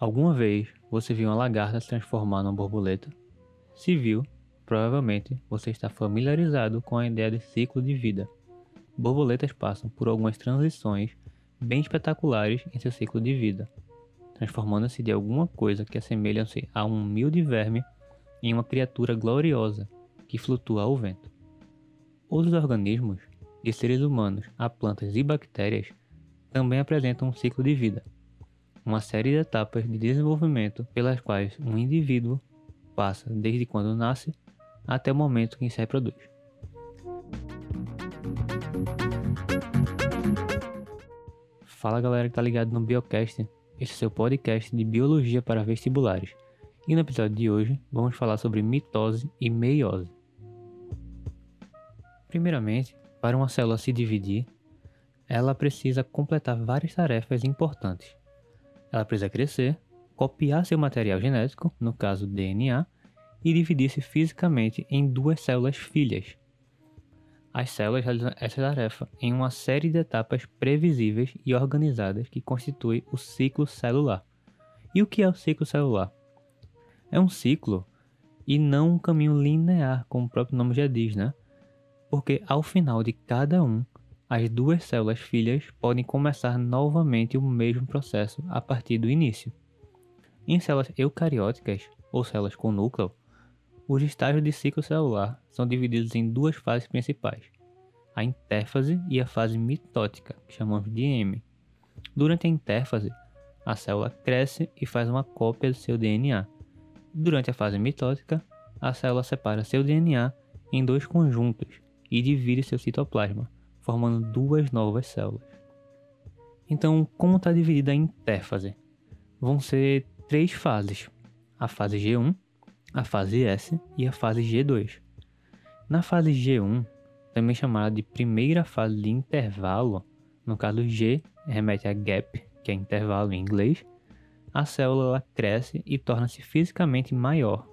Alguma vez você viu uma lagarta se transformar numa borboleta? Se viu, provavelmente você está familiarizado com a ideia de ciclo de vida. Borboletas passam por algumas transições bem espetaculares em seu ciclo de vida, transformando-se de alguma coisa que assemelha-se a um humilde verme em uma criatura gloriosa que flutua ao vento. Outros organismos, de seres humanos a plantas e bactérias, também apresentam um ciclo de vida uma série de etapas de desenvolvimento pelas quais um indivíduo passa desde quando nasce até o momento em que se reproduz. Fala galera que tá ligado no Biocast, esse é seu podcast de biologia para vestibulares. E no episódio de hoje vamos falar sobre mitose e meiose. Primeiramente, para uma célula se dividir, ela precisa completar várias tarefas importantes ela precisa crescer, copiar seu material genético, no caso DNA, e dividir-se fisicamente em duas células filhas. As células realizam essa tarefa em uma série de etapas previsíveis e organizadas que constituem o ciclo celular. E o que é o ciclo celular? É um ciclo e não um caminho linear, como o próprio nome já diz, né? Porque ao final de cada um, as duas células filhas podem começar novamente o mesmo processo a partir do início. Em células eucarióticas, ou células com núcleo, os estágios de ciclo celular são divididos em duas fases principais, a intérfase e a fase mitótica, que chamamos de M. Durante a intérfase, a célula cresce e faz uma cópia do seu DNA. Durante a fase mitótica, a célula separa seu DNA em dois conjuntos e divide seu citoplasma, formando duas novas células. Então, como está dividida a intérfase? Vão ser três fases: a fase G1, a fase S e a fase G2. Na fase G1, também chamada de primeira fase de intervalo, no caso G remete a gap, que é intervalo em inglês, a célula cresce e torna-se fisicamente maior,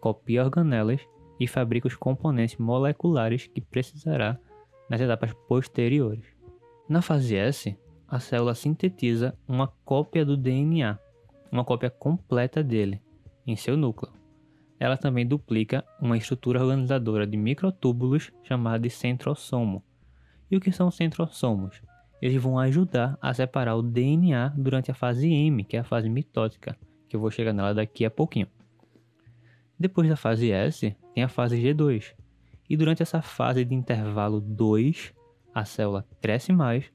copia organelas e fabrica os componentes moleculares que precisará nas etapas posteriores. Na fase S, a célula sintetiza uma cópia do DNA, uma cópia completa dele, em seu núcleo. Ela também duplica uma estrutura organizadora de microtúbulos chamada de centrosomo. E o que são centrosomos? Eles vão ajudar a separar o DNA durante a fase M, que é a fase mitótica, que eu vou chegar nela daqui a pouquinho. Depois da fase S, tem a fase G2, e durante essa fase de intervalo 2, a célula cresce mais,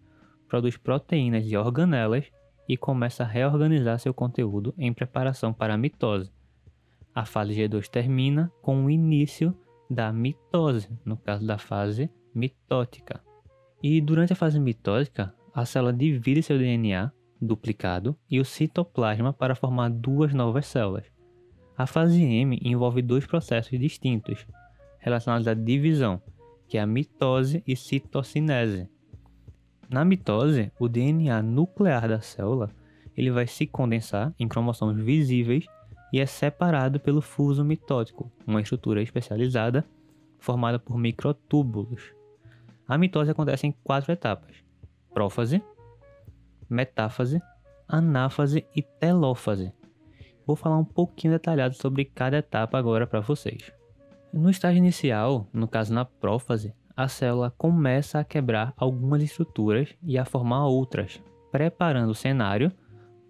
produz proteínas e organelas e começa a reorganizar seu conteúdo em preparação para a mitose. A fase G2 termina com o início da mitose, no caso da fase mitótica. E durante a fase mitótica, a célula divide seu DNA duplicado e o citoplasma para formar duas novas células. A fase M envolve dois processos distintos, relacionados à divisão, que é a mitose e citocinese. Na mitose, o DNA nuclear da célula ele vai se condensar em cromossomos visíveis e é separado pelo fuso mitótico, uma estrutura especializada formada por microtúbulos. A mitose acontece em quatro etapas: prófase, metáfase, anáfase e telófase. Vou falar um pouquinho detalhado sobre cada etapa agora para vocês. No estágio inicial, no caso na prófase, a célula começa a quebrar algumas estruturas e a formar outras, preparando o cenário,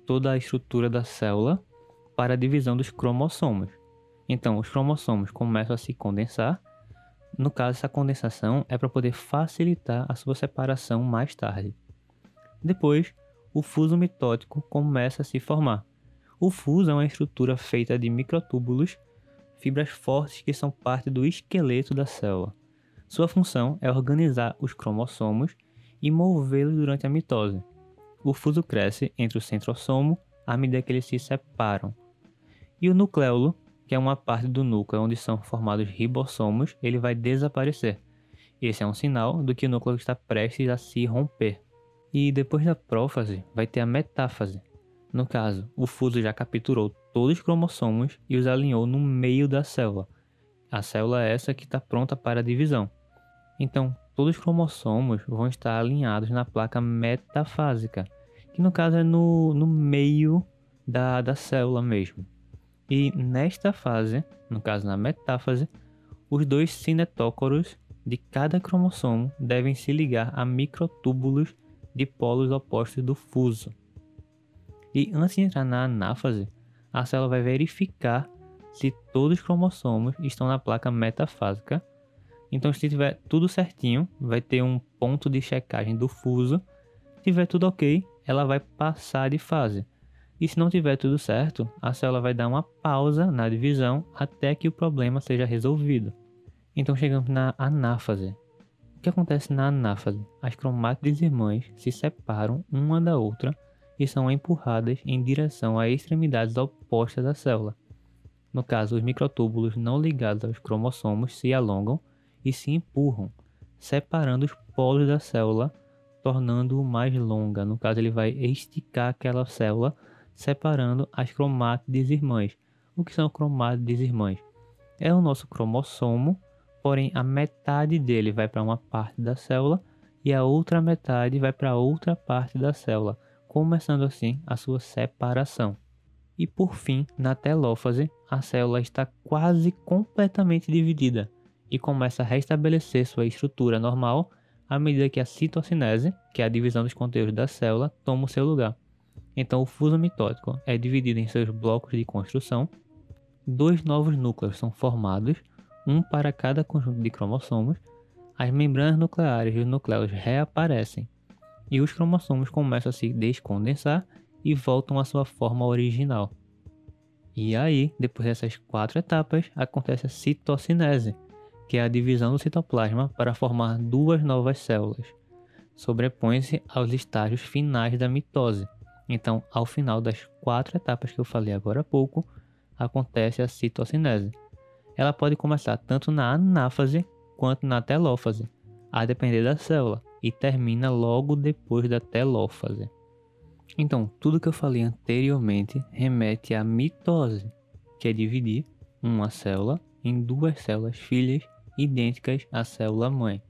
toda a estrutura da célula, para a divisão dos cromossomos. Então, os cromossomos começam a se condensar. No caso, essa condensação é para poder facilitar a sua separação mais tarde. Depois, o fuso mitótico começa a se formar. O fuso é uma estrutura feita de microtúbulos fibras fortes que são parte do esqueleto da célula. Sua função é organizar os cromossomos e movê-los durante a mitose. O fuso cresce entre o centrosomo à medida que eles se separam. E o nucleolo, que é uma parte do núcleo onde são formados ribossomos, ele vai desaparecer. Esse é um sinal do que o núcleo está prestes a se romper. E depois da prófase, vai ter a metáfase. No caso, o fuso já capturou todos os cromossomos e os alinhou no meio da célula. A célula é essa que está pronta para a divisão. Então, todos os cromossomos vão estar alinhados na placa metafásica, que no caso é no, no meio da, da célula mesmo. E nesta fase, no caso na metáfase, os dois cinetócoros de cada cromossomo devem se ligar a microtúbulos de polos opostos do fuso. E antes de entrar na anáfase, a célula vai verificar se todos os cromossomos estão na placa metafásica. Então, se tiver tudo certinho, vai ter um ponto de checagem do fuso. Se tiver tudo ok, ela vai passar de fase. E se não tiver tudo certo, a célula vai dar uma pausa na divisão até que o problema seja resolvido. Então chegamos na anáfase. O que acontece na anáfase? As cromátides irmãs se separam uma da outra e são empurradas em direção a extremidades opostas da célula. No caso, os microtúbulos não ligados aos cromossomos se alongam e se empurram, separando os polos da célula, tornando-o mais longa. No caso, ele vai esticar aquela célula, separando as cromátides irmãs. O que são cromátides irmãs? É o nosso cromossomo, porém a metade dele vai para uma parte da célula e a outra metade vai para outra parte da célula começando assim a sua separação. E por fim, na telófase, a célula está quase completamente dividida e começa a restabelecer sua estrutura normal à medida que a citocinese, que é a divisão dos conteúdos da célula, toma o seu lugar. Então, o fuso mitótico é dividido em seus blocos de construção. Dois novos núcleos são formados, um para cada conjunto de cromossomos. As membranas nucleares e os nucleus reaparecem e os cromossomos começam a se descondensar e voltam à sua forma original. E aí, depois dessas quatro etapas, acontece a citocinese, que é a divisão do citoplasma para formar duas novas células. Sobrepõe-se aos estágios finais da mitose. Então, ao final das quatro etapas que eu falei agora há pouco, acontece a citocinese. Ela pode começar tanto na anáfase quanto na telófase, a depender da célula e termina logo depois da telófase. Então, tudo que eu falei anteriormente remete à mitose, que é dividir uma célula em duas células filhas idênticas à célula mãe.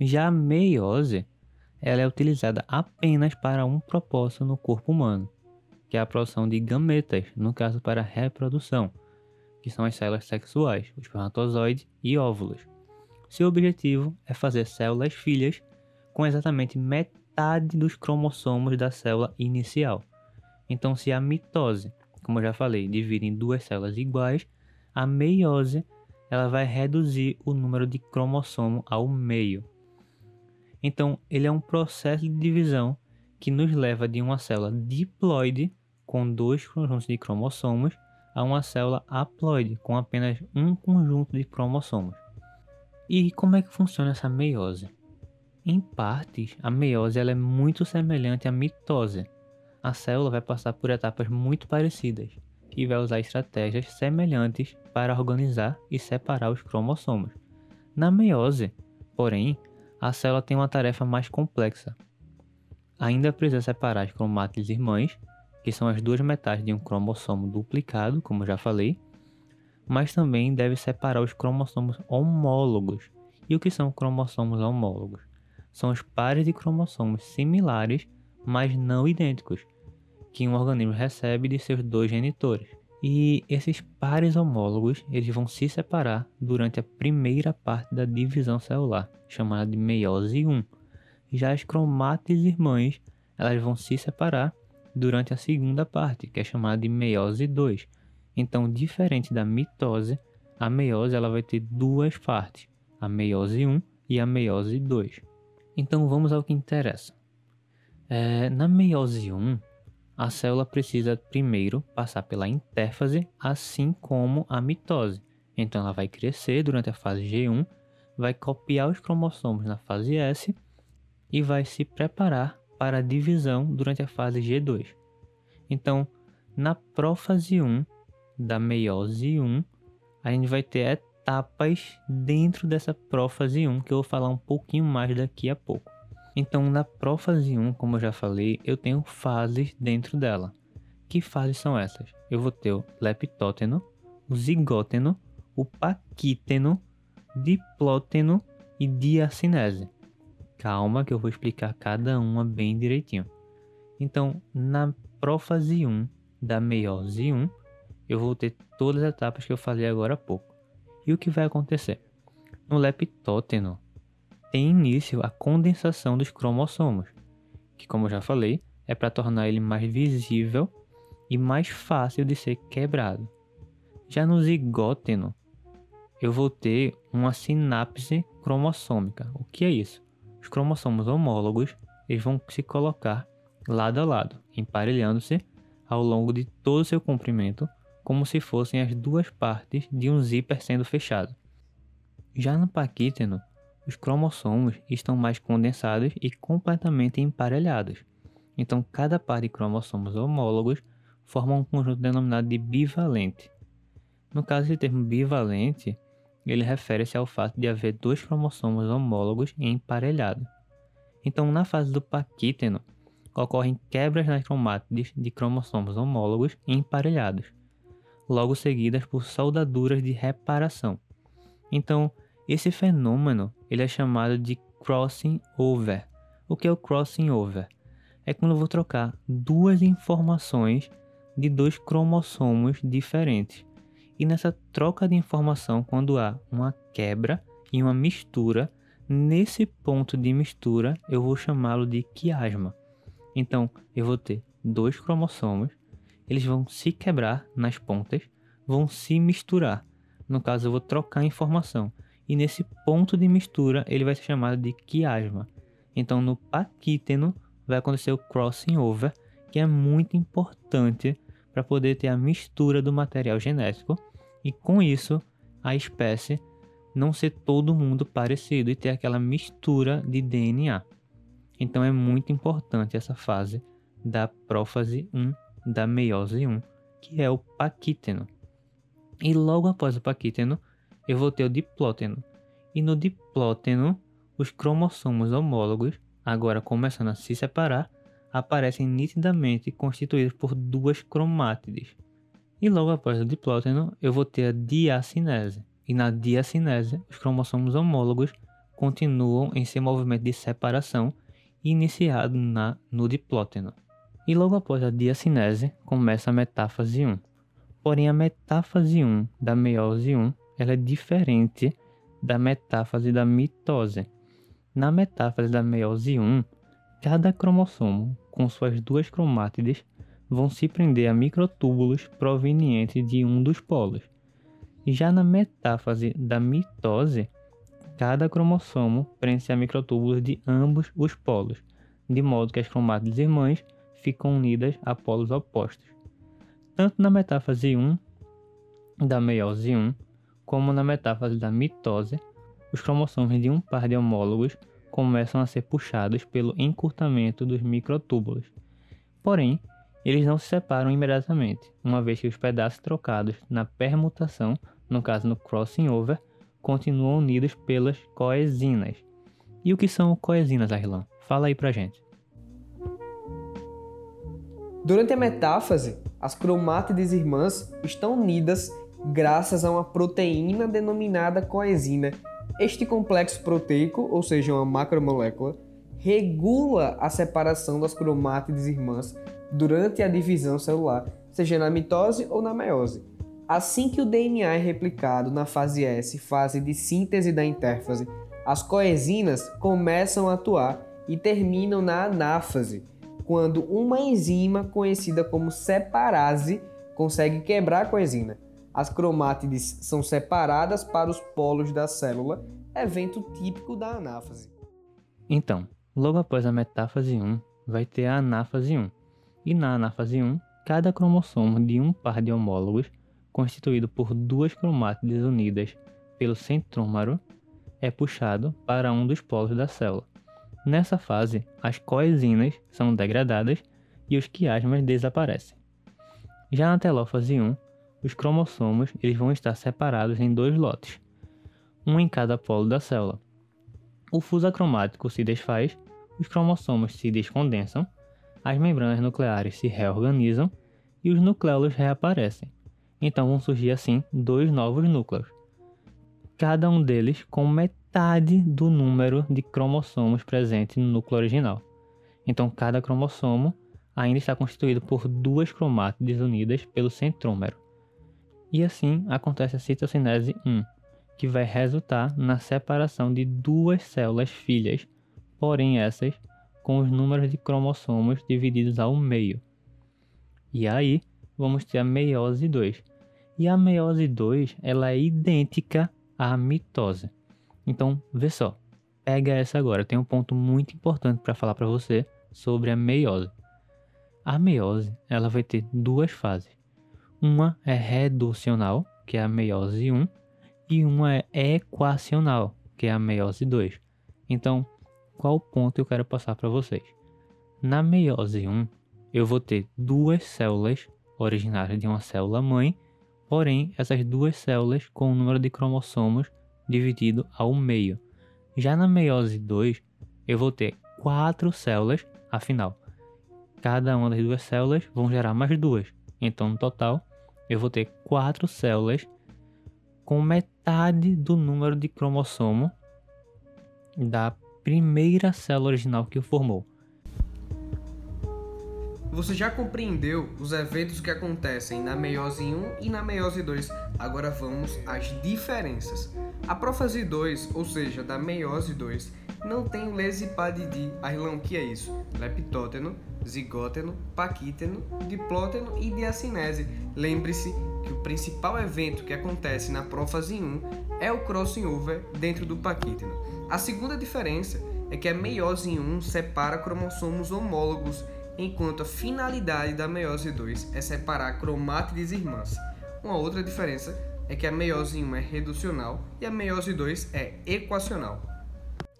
Já a meiose, ela é utilizada apenas para um propósito no corpo humano, que é a produção de gametas, no caso para a reprodução, que são as células sexuais, os espermatozoides e óvulos. Seu objetivo é fazer células filhas com exatamente metade dos cromossomos da célula inicial. Então, se a mitose, como eu já falei, divide em duas células iguais, a meiose ela vai reduzir o número de cromossomo ao meio. Então, ele é um processo de divisão que nos leva de uma célula diploide com dois conjuntos de cromossomos a uma célula haploide com apenas um conjunto de cromossomos. E como é que funciona essa meiose? Em partes, a meiose ela é muito semelhante à mitose. A célula vai passar por etapas muito parecidas e vai usar estratégias semelhantes para organizar e separar os cromossomos. Na meiose, porém, a célula tem uma tarefa mais complexa. Ainda precisa separar as cromátides irmãs, que são as duas metades de um cromossomo duplicado, como já falei, mas também deve separar os cromossomos homólogos. E o que são cromossomos homólogos? São os pares de cromossomos similares, mas não idênticos, que um organismo recebe de seus dois genitores. E esses pares homólogos eles vão se separar durante a primeira parte da divisão celular, chamada de meiose 1. Já as cromátides irmãs elas vão se separar durante a segunda parte, que é chamada de meiose 2. Então, diferente da mitose, a meiose ela vai ter duas partes, a meiose 1 e a meiose 2. Então vamos ao que interessa. É, na meiose 1, a célula precisa primeiro passar pela intérfase, assim como a mitose. Então ela vai crescer durante a fase G1, vai copiar os cromossomos na fase S e vai se preparar para a divisão durante a fase G2. Então, na prófase 1 da meiose 1, a gente vai ter etapas dentro dessa prófase 1, que eu vou falar um pouquinho mais daqui a pouco. Então, na prófase 1, como eu já falei, eu tenho fases dentro dela. Que fases são essas? Eu vou ter o leptóteno, o zigóteno, o paquíteno, diplóteno e diacinese. Calma que eu vou explicar cada uma bem direitinho. Então, na prófase 1, da meiose 1, eu vou ter todas as etapas que eu falei agora há pouco. E o que vai acontecer? No leptóteno, tem início a condensação dos cromossomos, que, como eu já falei, é para tornar ele mais visível e mais fácil de ser quebrado. Já no zigóteno, eu vou ter uma sinapse cromossômica. O que é isso? Os cromossomos homólogos eles vão se colocar lado a lado, emparelhando-se ao longo de todo o seu comprimento, como se fossem as duas partes de um zíper sendo fechado. Já no paquíteno, os cromossomos estão mais condensados e completamente emparelhados. Então, cada par de cromossomos homólogos forma um conjunto denominado de bivalente. No caso de termo bivalente, ele refere-se ao fato de haver dois cromossomos homólogos emparelhados. Então, na fase do paquíteno, ocorrem quebras nas cromátides de cromossomos homólogos emparelhados, logo seguidas por soldaduras de reparação. Então, esse fenômeno ele é chamado de crossing over. O que é o crossing over? É quando eu vou trocar duas informações de dois cromossomos diferentes. E nessa troca de informação, quando há uma quebra e uma mistura, nesse ponto de mistura eu vou chamá-lo de quiasma. Então, eu vou ter dois cromossomos, eles vão se quebrar nas pontas, vão se misturar. No caso, eu vou trocar informação. E nesse ponto de mistura, ele vai ser chamado de quiasma. Então, no paquíteno, vai acontecer o crossing over, que é muito importante para poder ter a mistura do material genético e com isso a espécie não ser todo mundo parecido e ter aquela mistura de DNA. Então é muito importante essa fase da prófase 1 da meiose 1, que é o paquíteno. E logo após o paquíteno, eu vou ter o diplóteno. E no diplóteno, os cromossomos homólogos, agora começando a se separar, aparecem nitidamente constituídos por duas cromátides. E logo após o diplóteno, eu vou ter a diacinese. E na diacinese, os cromossomos homólogos continuam em seu movimento de separação iniciado na, no diplóteno. E logo após a diacinese, começa a metáfase 1. Porém, a metáfase 1 da meiose 1 ela é diferente da metáfase da mitose. Na metáfase da meiose 1, cada cromossomo com suas duas cromátides vão se prender a microtúbulos provenientes de um dos polos. Já na metáfase da mitose, cada cromossomo prende-se a microtúbulos de ambos os polos, de modo que as cromátides irmãs ficam unidas a polos opostos. Tanto na metáfase 1 da meiose 1, como na metáfase da mitose, os cromossomos de um par de homólogos começam a ser puxados pelo encurtamento dos microtúbulos. Porém, eles não se separam imediatamente, uma vez que os pedaços trocados na permutação, no caso no crossing over, continuam unidos pelas coesinas. E o que são coesinas, Arlan? Fala aí pra gente. Durante a metáfase, as cromátides irmãs estão unidas graças a uma proteína denominada coesina este complexo proteico, ou seja, uma macromolécula, regula a separação das cromátides irmãs durante a divisão celular, seja na mitose ou na meiose. Assim que o DNA é replicado na fase S, fase de síntese da intérfase, as coesinas começam a atuar e terminam na anáfase, quando uma enzima conhecida como separase consegue quebrar a coesina. As cromátides são separadas para os polos da célula, evento típico da anáfase. Então, logo após a metáfase 1, vai ter a anáfase 1. E na anáfase 1, cada cromossomo de um par de homólogos, constituído por duas cromátides unidas pelo centrômero, é puxado para um dos polos da célula. Nessa fase, as coesinas são degradadas e os quiasmas desaparecem. Já na telófase 1, os cromossomos eles vão estar separados em dois lotes, um em cada polo da célula. O fuso acromático se desfaz, os cromossomos se descondensam, as membranas nucleares se reorganizam e os nucleolos reaparecem. Então vão surgir assim dois novos núcleos, cada um deles com metade do número de cromossomos presente no núcleo original. Então cada cromossomo ainda está constituído por duas cromátides unidas pelo centrômero. E assim acontece a citocinese 1, que vai resultar na separação de duas células filhas, porém essas com os números de cromossomos divididos ao meio. E aí vamos ter a meiose 2. E a meiose 2 ela é idêntica à mitose. Então, vê só, pega essa agora. Tem um ponto muito importante para falar para você sobre a meiose. A meiose ela vai ter duas fases. Uma é reducional, que é a meiose 1, e uma é equacional, que é a meiose 2. Então, qual ponto eu quero passar para vocês? Na meiose 1, eu vou ter duas células originárias de uma célula mãe, porém essas duas células com o número de cromossomos dividido ao meio. Já na meiose 2, eu vou ter quatro células, afinal, cada uma das duas células vão gerar mais duas. Então, no total, eu vou ter quatro células com metade do número de cromossomo da primeira célula original que o formou. Você já compreendeu os eventos que acontecem na meiose 1 e na meiose 2. Agora vamos às diferenças. A prófase 2, ou seja, da meiose 2, não tem o lesipadidi. Arlão, que é isso? Leptóteno, zigóteno, paquíteno, diplóteno e diacinese. Lembre-se que o principal evento que acontece na prófase 1 é o crossing over dentro do paquíteno. A segunda diferença é que a meiose 1 separa cromossomos homólogos enquanto a finalidade da meiose 2 é separar cromátides irmãs. Uma outra diferença é que a meiose 1 é reducional e a meiose 2 é equacional.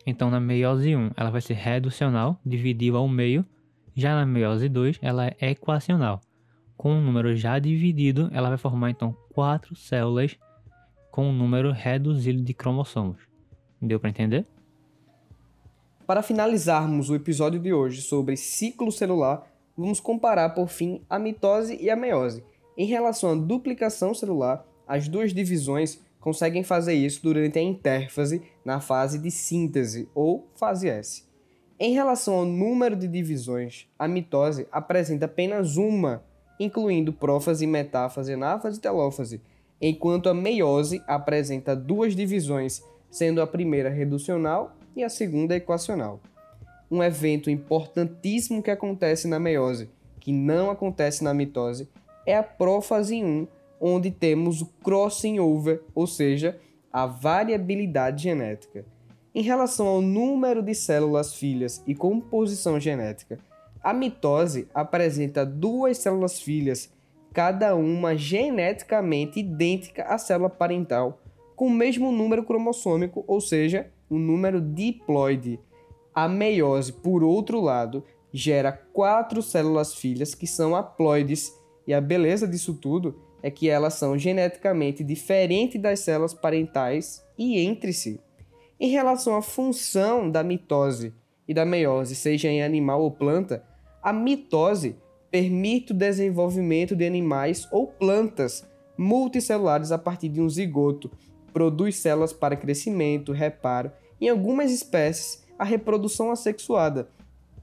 Então, na meiose 1, ela vai ser reducional, dividido ao meio. Já na meiose 2, ela é equacional. Com o número já dividido, ela vai formar então quatro células com um número reduzido de cromossomos. Deu para entender? Para finalizarmos o episódio de hoje sobre ciclo celular, vamos comparar por fim a mitose e a meiose. Em relação à duplicação celular, as duas divisões conseguem fazer isso durante a intérfase na fase de síntese ou fase S. Em relação ao número de divisões, a mitose apresenta apenas uma, incluindo prófase, metáfase, anáfase e telófase, enquanto a meiose apresenta duas divisões, sendo a primeira reducional e a segunda equacional. Um evento importantíssimo que acontece na meiose, que não acontece na mitose, é a prófase 1, onde temos o crossing over, ou seja, a variabilidade genética. Em relação ao número de células filhas e composição genética, a mitose apresenta duas células filhas, cada uma geneticamente idêntica à célula parental, com o mesmo número cromossômico, ou seja, o número diploide. A meiose, por outro lado, gera quatro células filhas que são haploides, e a beleza disso tudo é que elas são geneticamente diferentes das células parentais e entre si. Em relação à função da mitose e da meiose, seja em animal ou planta, a mitose permite o desenvolvimento de animais ou plantas multicelulares a partir de um zigoto, produz células para crescimento, reparo em algumas espécies, a reprodução assexuada,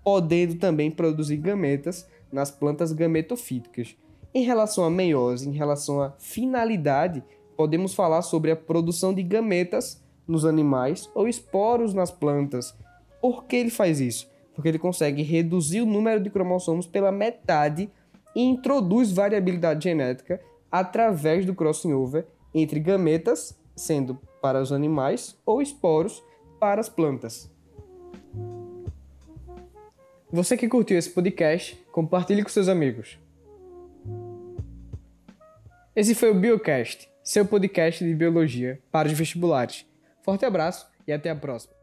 podendo também produzir gametas nas plantas gametofíticas. Em relação à meiose, em relação à finalidade, podemos falar sobre a produção de gametas nos animais ou esporos nas plantas. Por que ele faz isso? Porque ele consegue reduzir o número de cromossomos pela metade e introduz variabilidade genética através do crossing over entre gametas, sendo para os animais, ou esporos, para as plantas. Você que curtiu esse podcast, compartilhe com seus amigos. Esse foi o Biocast, seu podcast de biologia para os vestibulares. Forte abraço e até a próxima.